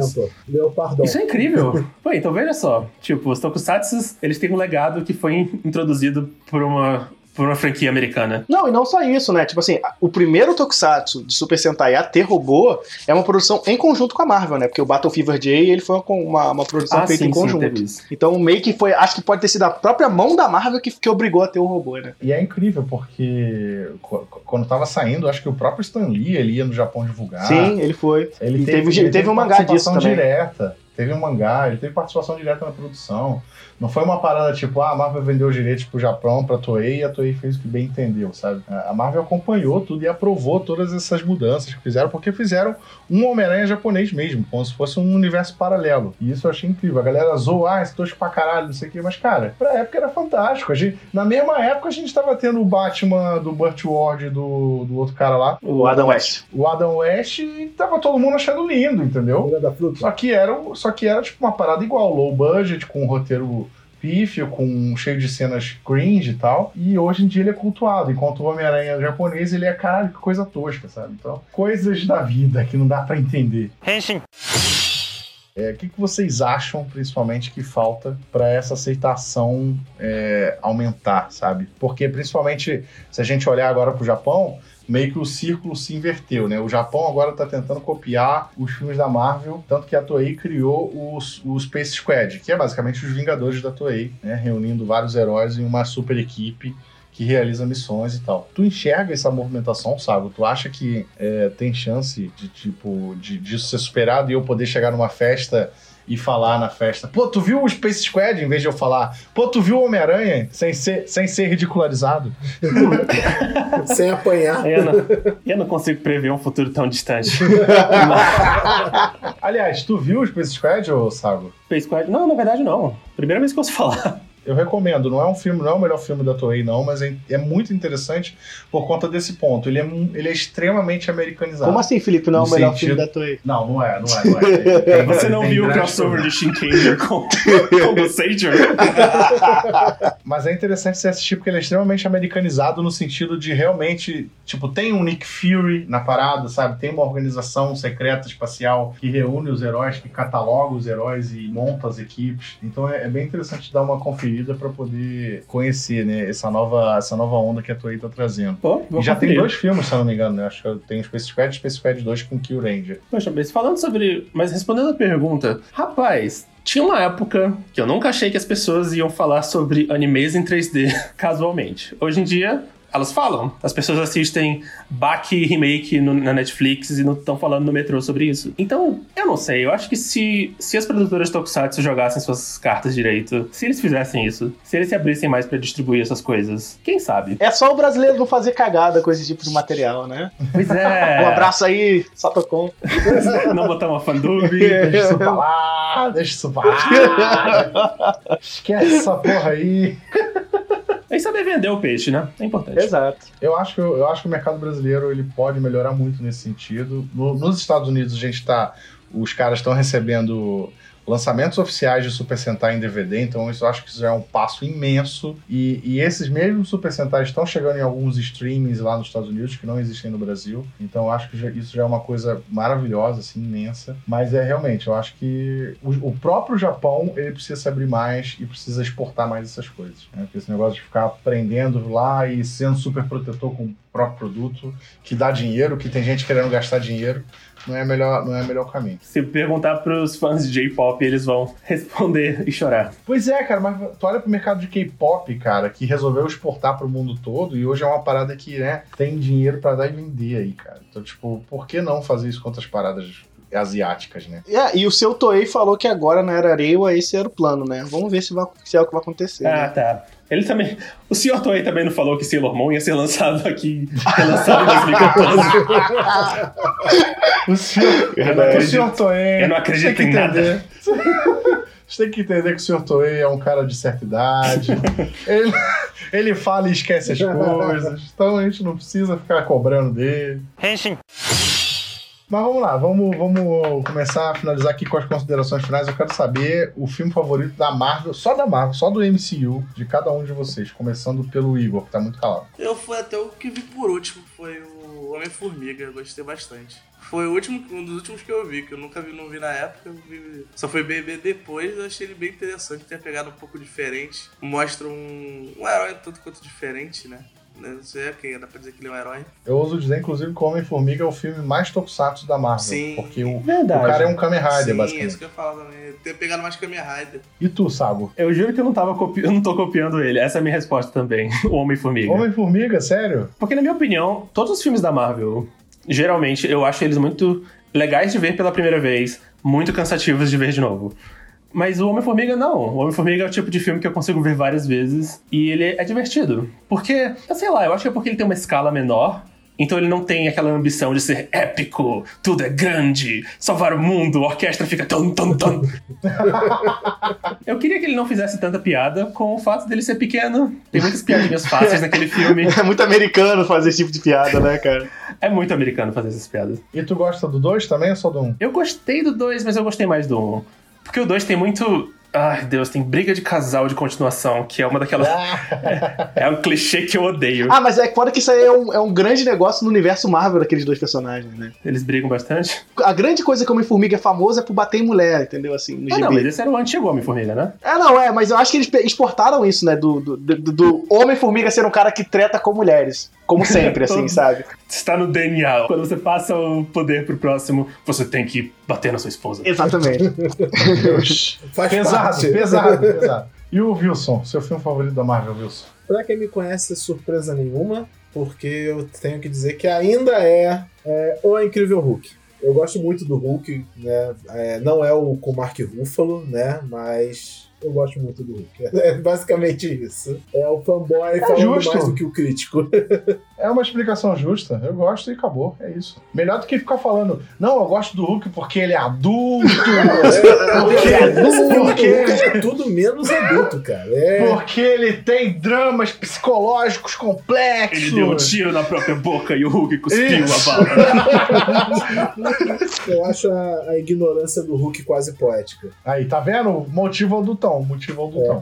Isso é incrível. Pô, então veja só. Tipo, os tokusatsu, eles têm um legado que foi introduzido por uma, por uma franquia americana. Não, e não só isso, né? Tipo assim, o primeiro Tokusatsu de Super Sentai a ter robô é uma produção em conjunto com a Marvel, né? Porque o Battle Fever J, ele foi uma, uma, uma produção Ah, feita sim, em sim, conjunto. teve isso. então meio que foi, acho que pode ter sido a própria mão da Marvel que, que obrigou a ter o robô, né? E é incrível, porque qu- quando tava saindo, acho que o próprio Stan Lee ele ia no Japão divulgar. Sim, ele foi. Ele E teve, teve- ele teve um mangá disso também. direta. Teve um mangá, ele teve participação direta na produção. Não foi uma parada tipo, ah, a Marvel vendeu os direitos pro Japão, pra Toei, e a Toei fez o que bem entendeu, sabe? A Marvel acompanhou tudo e aprovou todas essas mudanças que fizeram, porque fizeram um Homem-Aranha japonês mesmo, como se fosse um universo paralelo. E isso eu achei incrível. A galera zoou, ah, esse tosco pra caralho, não sei o quê, mas, cara, pra época era fantástico. A gente, na mesma época, a gente tava tendo o Batman do Burt Ward e do, do outro cara lá, O Adam West. o Adam West, e tava todo mundo achando lindo, entendeu? Da fruta. Só que era, só que era tipo uma parada igual, low budget, com um roteiro pífio, com cheio de cenas cringe e tal. E hoje em dia ele é cultuado, enquanto o Homem-Aranha japonês, ele é, caralho, que coisa tosca, sabe? Então, coisas da vida que não dá pra entender. É, o que, que vocês acham, principalmente, que falta para essa aceitação é, aumentar, sabe? Porque, principalmente, se a gente olhar agora pro Japão, meio que o círculo se inverteu, né? O Japão agora tá tentando copiar os filmes da Marvel, tanto que a Toei criou o Space Squad, que é basicamente os Vingadores da Toei, né? Reunindo vários heróis em uma super equipe que realiza missões e tal. Tu enxerga essa movimentação, sabe? Tu acha que é, tem chance de, tipo, de, disso ser superado e eu poder chegar numa festa e falar na festa, pô, tu viu o Space Squad? Em vez de eu falar, pô, tu viu o Homem-Aranha? Sem ser, sem ser ridicularizado. Sem apanhar. Eu não, eu não consigo prever um futuro tão distante. Aliás, tu viu o Space Squad, ô Sago? Space Squad? Não, na verdade não. Primeira vez que eu ouço falar. Eu recomendo, não é um filme, não é o melhor filme da Toei, não, mas é, é muito interessante por conta desse ponto. Ele é, ele é extremamente americanizado. Como assim, Felipe? Não é o melhor sentido- filme da Toei? Não, não é, não é, não é. Tem- tem- Você não tem viu o crossover de Shinkanger com, com o Sager? Mas é interessante você assistir porque ele é extremamente americanizado no sentido de realmente, tipo, tem um Nick Fury na parada, sabe? Tem uma organização secreta espacial que reúne os heróis, que cataloga os heróis e monta as equipes. Então é, é bem interessante dar uma conferida pra poder conhecer, né, essa nova, essa nova onda que a Toei tá trazendo. Pô, E já tem conferir. dois filmes, se eu não me engano, né? Acho que tem o Space Squad e Space Squad 2 com Kill Ranger. Poxa, mas falando sobre. Mas respondendo a pergunta, rapaz, tinha uma época que eu nunca achei que as pessoas iam falar sobre animes em 3D casualmente. Hoje em dia. Elas falam. As pessoas assistem Baki Remake no- na Netflix e não estão falando no metrô sobre isso. Então, eu não sei. Eu acho que se, se as produtoras de Tokusatsu jogassem suas cartas direito, se eles fizessem isso, se eles se abrissem mais pra distribuir essas coisas, quem sabe? É só o brasileiro não fazer cagada com esse tipo de material, né? Pois é. Um abraço aí, Satocom. Não botar uma fandub. Deixa isso pra lá, deixa isso pra lá. Esquece essa porra aí. É saber vender o peixe, né? É importante. Exato. Eu acho, que, eu acho que o mercado brasileiro ele pode melhorar muito nesse sentido. No- nos Estados Unidos a gente tá. Os caras estão recebendo lançamentos oficiais de Super Sentai em DVD, então isso eu acho que isso já é um passo imenso. E, e esses mesmos Super Sentai estão chegando em alguns streamings lá nos Estados Unidos que não existem no Brasil. Então eu acho que já- isso já é uma coisa maravilhosa, assim, imensa. Mas é realmente, eu acho que o, o próprio Japão ele precisa se abrir mais e precisa exportar mais essas coisas. Né? Porque esse negócio de ficar aprendendo lá e sendo super protetor com o próprio produto, que dá dinheiro, que tem gente querendo gastar dinheiro, não é melhor, não é o melhor caminho. Se perguntar pros fãs de J-pop, eles vão responder e chorar. Pois é, cara, mas tu olha pro mercado de K-pop, cara, que resolveu exportar pro mundo todo e hoje é uma parada que, né, tem dinheiro pra dar e vender aí, cara. Então, tipo, por que não fazer isso com outras paradas asiáticas, né? É, e o seu Toei falou que agora na Era Areia esse era o plano, né? Vamos ver se, vai, se é o que vai acontecer. Ah, né? tá. Ele também. O Sr. Toei também não falou que Sailor Moon ia ser lançado aqui. Relançado em 2014. O senhor, Eu não o acredito. senhor Toei. Eu não acredito em nada. Você tem que entender que o senhor Toei é um cara de certa idade. ele, ele fala e esquece as coisas. Então a gente não precisa ficar cobrando dele. Mas vamos lá, vamos, vamos começar a finalizar aqui com as considerações finais. Eu quero saber o filme favorito da Marvel, só da Marvel, só do MCU, de cada um de vocês. Começando pelo Igor, que tá muito calado. Eu fui até o que vi por último, foi o Homem-Formiga, gostei bastante. Foi o último, um dos últimos que eu vi, que eu nunca vi, não vi na época, vi- só foi beber depois, eu achei ele bem interessante, tem a pegada um pouco diferente. Mostra um, um herói tanto quanto diferente, né? Não sei quem, dá pra dizer que ele é um herói. Eu ouso dizer, inclusive, que o Homem-Formiga é o filme mais tokusatsu da Marvel. Sim. Porque o, o Verdade. cara é um Kamen Rider, Sim, é basicamente. isso que eu falo também. Tem a pegada mais Kamen Rider. E tu, Sago? Eu juro que eu não tava copi... eu não tô copiando ele. Essa é a minha resposta também. O Homem-Formiga. Homem-Formiga, sério? Porque, na minha opinião, todos os filmes da Marvel, geralmente, eu acho eles muito legais de ver pela primeira vez, muito cansativos de ver de novo. Mas o Homem-Formiga não. O Homem-Formiga é o tipo de filme que eu consigo ver várias vezes e ele é divertido. Porque, eu sei lá, eu acho que é porque ele tem uma escala menor. Então ele não tem aquela ambição de ser épico, tudo é grande, salvar o mundo, a orquestra fica tum tum tum. eu queria que ele não fizesse tanta piada com o fato dele ser pequeno. Tem muitas piadinhas fáceis naquele filme. É muito americano fazer esse tipo de piada, né, cara? É muito americano fazer essas piadas. E tu gosta do 2 também ou só do 1? Um? Eu gostei do 2, mas eu gostei mais do 1. Um. Porque o 2 tem muito. Ai, Deus, tem briga de casal de continuação, que é uma daquelas. é um clichê que eu odeio. Ah, mas é foda que isso aí é um, é um grande negócio no universo Marvel daqueles dois personagens, né? Eles brigam bastante. A grande coisa que o Homem-Formiga é famoso é por bater em mulher, entendeu? Assim, no Ah, gibi. não, mas esse era o antigo Homem-Formiga, né? É, não, é, mas eu acho que eles exportaram isso, né? Do, do, do- do Homem-Formiga ser um cara que treta com mulheres. Como sempre, assim, sabe? Está no DNA. Quando você passa o poder pro próximo, você tem que bater na sua esposa. Exatamente. Faz Pesado, pesado, pesado. E o Wilson, seu filme favorito da Marvel, Wilson? Pra quem me conhece, surpresa nenhuma, porque eu tenho que dizer que ainda é, é O Incrível Hulk. Eu gosto muito do Hulk, né? É, não é o com Mark Ruffalo, né? Mas eu gosto muito do Hulk. É basicamente isso. É o fanboy falando justo. mais do que o crítico. É uma explicação justa. Eu gosto e acabou. É isso. Melhor do que ficar falando, não, eu gosto do Hulk porque ele é adulto. porque, O Hulk porque, é tudo menos adulto, cara. É, porque ele tem dramas psicológicos complexos. Ele deu um tiro na própria boca e o Hulk cuspiu Isso. a bala. eu acho a, a ignorância do Hulk quase poética. Aí, tá vendo? Motivo adultão, motivo adultão.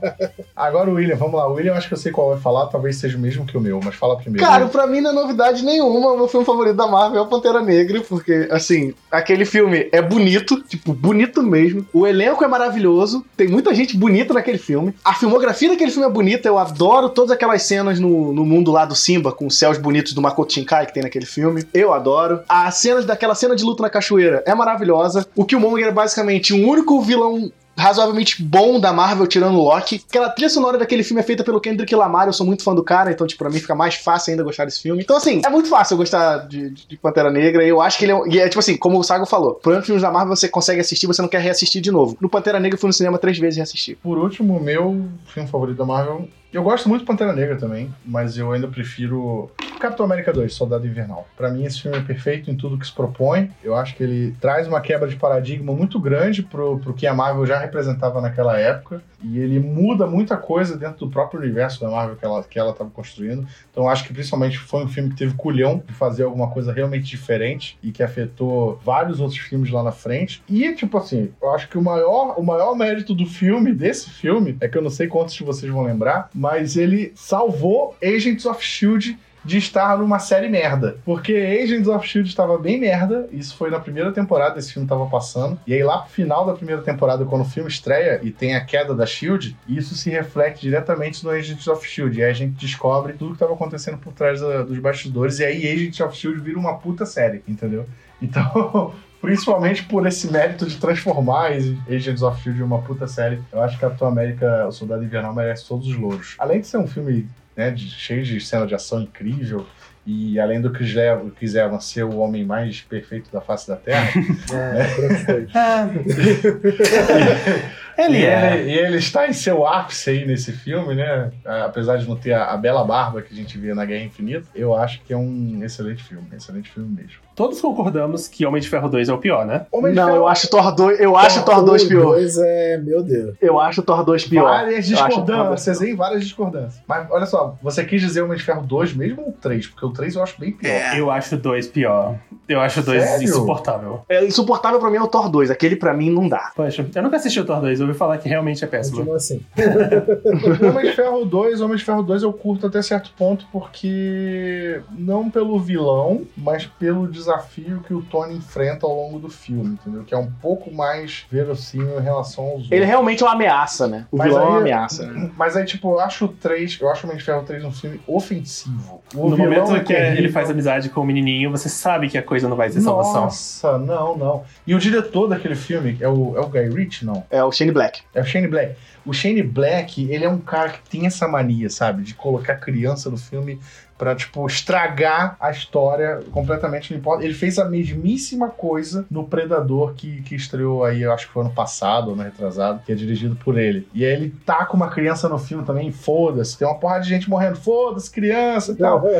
Agora o William, vamos lá. O William, acho que eu sei qual vai falar, talvez seja o mesmo que o meu, mas fala primeiro. Cara, pra mim não é novidade nenhuma. O meu filme favorito da Marvel é o Pantera Negra, porque, assim, aquele filme é bonito, tipo, bonito mesmo. O elenco é maravilhoso, tem muita gente bonita naquele filme. A filmografia daquele filme é bonita, eu adoro todas aquelas cenas no, no mundo lá do Simba, com os céus bonitos do Makoto Shinkai que tem naquele filme. Eu adoro. As cenas daquela cena de luta na cachoeira é maravilhosa. O Killmonger é basicamente o único vilão razoavelmente bom da Marvel, tirando o Loki. Aquela trilha sonora daquele filme é feita pelo Kendrick Lamar, eu sou muito fã do cara, então, tipo, pra mim fica mais fácil ainda gostar desse filme. Então, assim, é muito fácil eu gostar de, de- Pantera Negra, e eu acho que ele é, e é, tipo assim, como o Sago falou, por filmes da Marvel você consegue assistir, você não quer reassistir de novo. No Pantera Negra eu fui no cinema três vezes e reassisti. Por último, meu filme favorito da Marvel. Eu gosto muito do Pantera Negra também, mas eu ainda prefiro Capitão América 2, Soldado Invernal. Pra mim, esse filme é perfeito em tudo que se propõe. Eu acho que ele traz uma quebra de paradigma muito grande pro, pro que a Marvel já representava naquela época. E ele muda muita coisa dentro do próprio universo da Marvel que ela que ela estava construindo. Então, eu acho que principalmente foi um filme que teve culhão de fazer alguma coisa realmente diferente e que afetou vários outros filmes lá na frente. E, tipo assim, eu acho que o maior, o maior mérito do filme, desse filme, é que eu não sei quantos de vocês vão lembrar, ele salvou Agents of Shield de estar numa série merda. Porque Agents of Shield estava bem merda, isso foi na primeira temporada, esse filme estava passando. E aí lá pro final da primeira temporada, quando o filme estreia e tem a queda da Shield, isso se reflete diretamente no Agents of Shield. E aí a gente descobre tudo que estava acontecendo por trás da- dos bastidores. E aí Agents of Shield vira uma puta série, entendeu? Então, principalmente por esse mérito de transformar Agents of Shield em uma puta série, eu acho que Capitão América, o Soldado Invernal, merece todos os louros. Além de ser um filme né, de- cheio de cena de ação incrível, e além do Chris Evans, Chris Evans ser o homem mais perfeito da face da Terra, É, coisas. Ele e, é. ele, e ele está em seu ápice aí nesse filme, né? Apesar de não ter a, a bela barba que a gente vê na Guerra Infinita, eu acho que é um excelente filme, excelente filme mesmo. Todos concordamos que Homem de Ferro 2 é o pior, né? Homem de não, Ferro- eu acho Thor 2, eu acho Thor 2 O pior. dois é, meu Deus. Eu acho Thor 2 pior. Várias Thor 2 discordâncias, pior. hein? Várias discordâncias. Mas olha só, você quis dizer Homem de Ferro 2 mesmo ou 3? Porque o 3 eu acho bem pior. É. Eu acho o 2 pior. Eu acho o 2 Sério? insuportável. É insuportável pra mim é o Thor 2, aquele pra mim não dá. Poxa, eu nunca assisti o Thor 2. Ouvi falar que realmente é péssimo. Continua assim. Homem de Ferro 2, Homem de Ferro 2 eu curto até certo ponto porque não pelo vilão, mas pelo desafio que o Tony enfrenta ao longo do filme, entendeu? Que é um pouco mais verossímil em relação aos outros. Ele é realmente uma ameaça, né? O Mas vilão é uma aí- ameaça. né? Mas aí, tipo, eu acho o 3, eu acho o Homem de Ferro 3 um filme ofensivo. O No momento é que ele faz amizade com o menininho, você sabe que a coisa não vai ter salvação. Nossa, não, não. E o diretor daquele filme é o, é o Guy Ritchie, não? É o Shane Black. É o Shane Black. O Shane Black, ele é um cara que tem essa mania, sabe? De colocar criança no filme pra, tipo, estragar a história completamente. Não importa. Ele fez a mesmíssima coisa no Predador que, que estreou aí, eu acho que foi ano passado ou no retrasado, que é dirigido por ele. E aí ele tá com uma criança no filme também, foda-se. Tem uma porrada de gente morrendo, foda-se, criança e tal.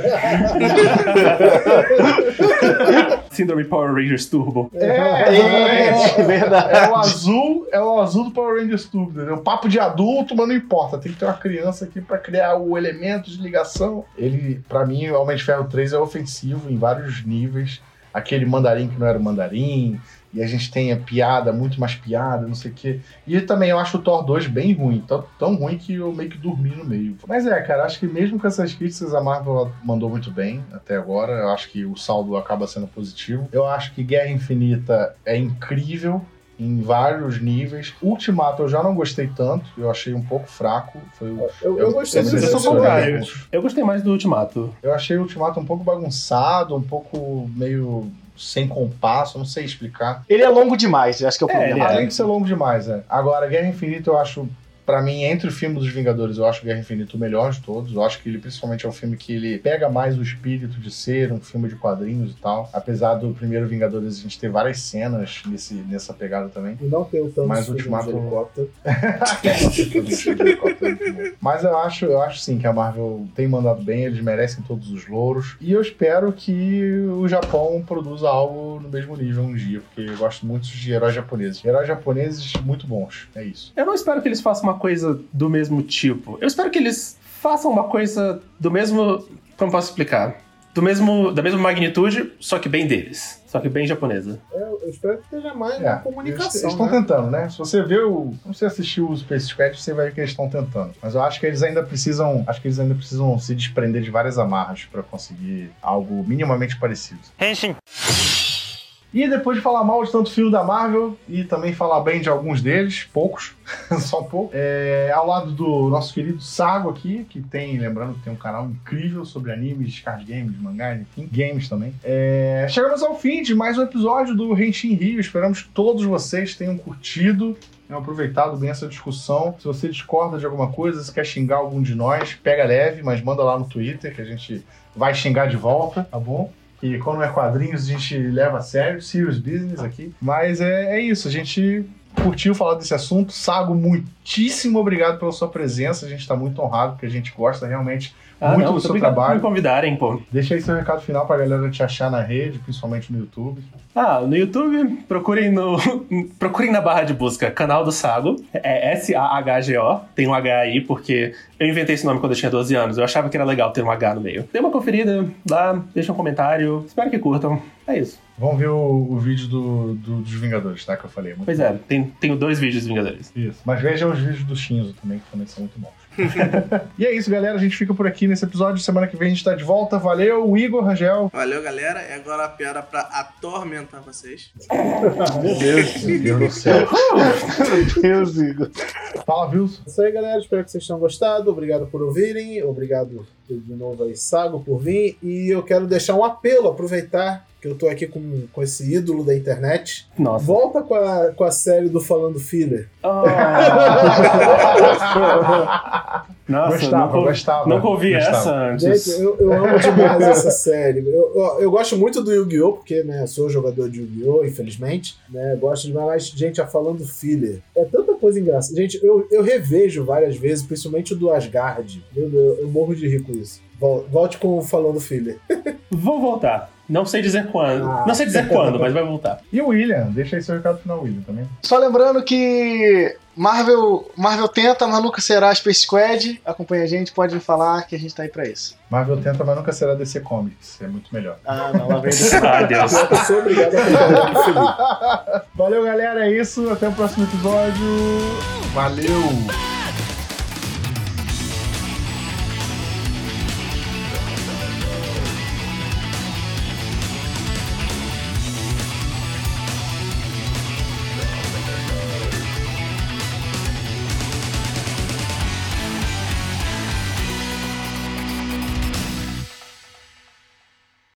Síndrome Power Rangers Turbo. É, exatamente. É, verdade. É o azul, é o azul do Power Rangers Turbo, entendeu? Papo de adulto, mas não importa. Tem que ter uma criança aqui pra criar o elemento de ligação. Ele, pra mim, o Homem de Ferro 3 é ofensivo em vários níveis. Aquele mandarim que não era o mandarim. E a gente tem a piada, muito mais piada, não sei o quê. E também eu acho o Thor 2 bem ruim. Tão, tão ruim que eu meio que dormi no meio. Mas é, cara, acho que mesmo com essas críticas, a Marvel mandou muito bem até agora. Eu acho que o saldo acaba sendo positivo. Eu acho que Guerra Infinita é incrível em vários níveis. Ultimato eu já não gostei tanto, eu achei um pouco fraco. Foi o- Eu, eu gostei eu são decepcionei. contrários. Eu gostei mais do Ultimato. Eu achei o Ultimato um pouco bagunçado, um pouco meio sem compasso, não sei explicar. Ele é longo demais, acho que é o É, problema. ele é. Além de ser longo demais, é. Agora, Guerra Infinita eu acho. Pra mim, entre o filme dos Vingadores, eu acho Guerra Infinita o melhor de todos. Eu acho que ele, principalmente, é um filme que ele pega mais o espírito de ser um filme de quadrinhos e tal. Apesar do primeiro Vingadores a gente ter várias cenas nesse, nessa pegada também. E não tem o Thanos Mas o fugindo de Ultimato- helicóptero. Mas eu acho, eu acho sim que a Marvel tem mandado bem, eles merecem todos os louros. E eu espero que o Japão produza algo no mesmo nível um dia, porque eu gosto muito de heróis japoneses. Heróis japoneses muito bons, é isso. Eu não espero que eles façam uma coisa do mesmo tipo. Eu espero que eles façam uma coisa do mesmo. Como posso explicar? Do mesmo, da mesma magnitude, só que bem deles. Só que bem japonesa. Eu, eu espero que esteja mais É, na eles comunicação. estão né? tentando, né? Se você vê o. Se você assistiu o Space Squad, você vai ver que eles estão tentando. Mas eu acho que eles ainda precisam. Acho que eles ainda precisam se desprender de várias amarras pra conseguir algo minimamente parecido. E depois de falar mal de tanto filme da Marvel e também falar bem de alguns deles, poucos, só um pouco, é, ao lado do nosso querido Sago aqui, que tem, lembrando que tem um canal incrível sobre animes, card games, mangá, enfim, games também. É, chegamos ao fim de mais um episódio do Renshin Rio. Esperamos que todos vocês tenham curtido. Tenham aproveitado bem essa discussão. Se você discorda de alguma coisa, se quer xingar algum de nós, pega leve, mas manda lá no Twitter que a gente vai xingar de volta, tá bom? Que quando é quadrinhos a gente leva a sério, serious business aqui. Mas é, é isso, a gente curtiu falar desse assunto. Sago, muitíssimo obrigado pela sua presença. A gente está muito honrado, porque a gente gosta realmente Ah, muito não, do seu obrigado por trabalho. me convidarem, pô. Deixa aí seu recado final pra galera te achar na rede, principalmente no YouTube. Ah, no YouTube, procurem no. procurem na barra de busca canal do Sago. É S-A-H-G-O. Tem um H aí, porque eu inventei esse nome quando eu tinha 12 anos. Eu achava que era legal ter um H no meio. Dê uma conferida lá, deixa um comentário. Espero que curtam. É isso. Vamos ver o, o vídeo do, do- dos Vingadores, tá? Que eu falei. Muito Pois é, tem, tenho dois vídeos dos Vingadores. Isso. Mas vejam os vídeos do Shinzo também, que também são muito bons. e é isso, galera. A gente fica por aqui nesse episódio. Semana que vem a gente tá de volta. Valeu, Igor Rangel. Valeu, galera. E agora a piada pra atormentar vocês. Meu Deus, meu Deus do céu. Meu Deus, Igor. Fala, Wilson. É isso aí, galera. Espero que vocês tenham gostado. Obrigado por ouvirem. Obrigado de novo aí, Sago, por vir. E eu quero deixar um apelo, aproveitar que eu tô aqui com, com esse ídolo da internet. Nossa. Volta com a, com a série do Falando Filler. Ah. Nossa, gostava, nunca, gostava. nunca ouvi Gostava. essa antes. Gente, eu, eu amo demais essa série. Eu, eu, eu gosto muito do Yu-Gi-Oh! Porque, né, sou jogador de Yu-Gi-Oh! Infelizmente. Né, gosto demais, mas, gente, a Falando Filler. É tanta coisa engraçada. Gente, eu, eu revejo várias vezes, principalmente o do Asgard. Meu Deus, eu morro de rir com isso. Volte com o Falando Filler. Vou voltar. Não sei dizer quando. Ah. Não sei dizer quando, mas vai voltar. E o William? Deixa aí seu recado final, William, também. Só lembrando que Marvel, Marvel tenta, mas nunca será Space Squad. Acompanha a gente, pode me falar que a gente tá aí pra isso. Marvel tenta, mas nunca será DC Comics. É muito melhor. Ah, não, lá vem Ah, Deus. Eu sou obrigado a. Valeu, galera. É isso. Até o próximo episódio. Valeu!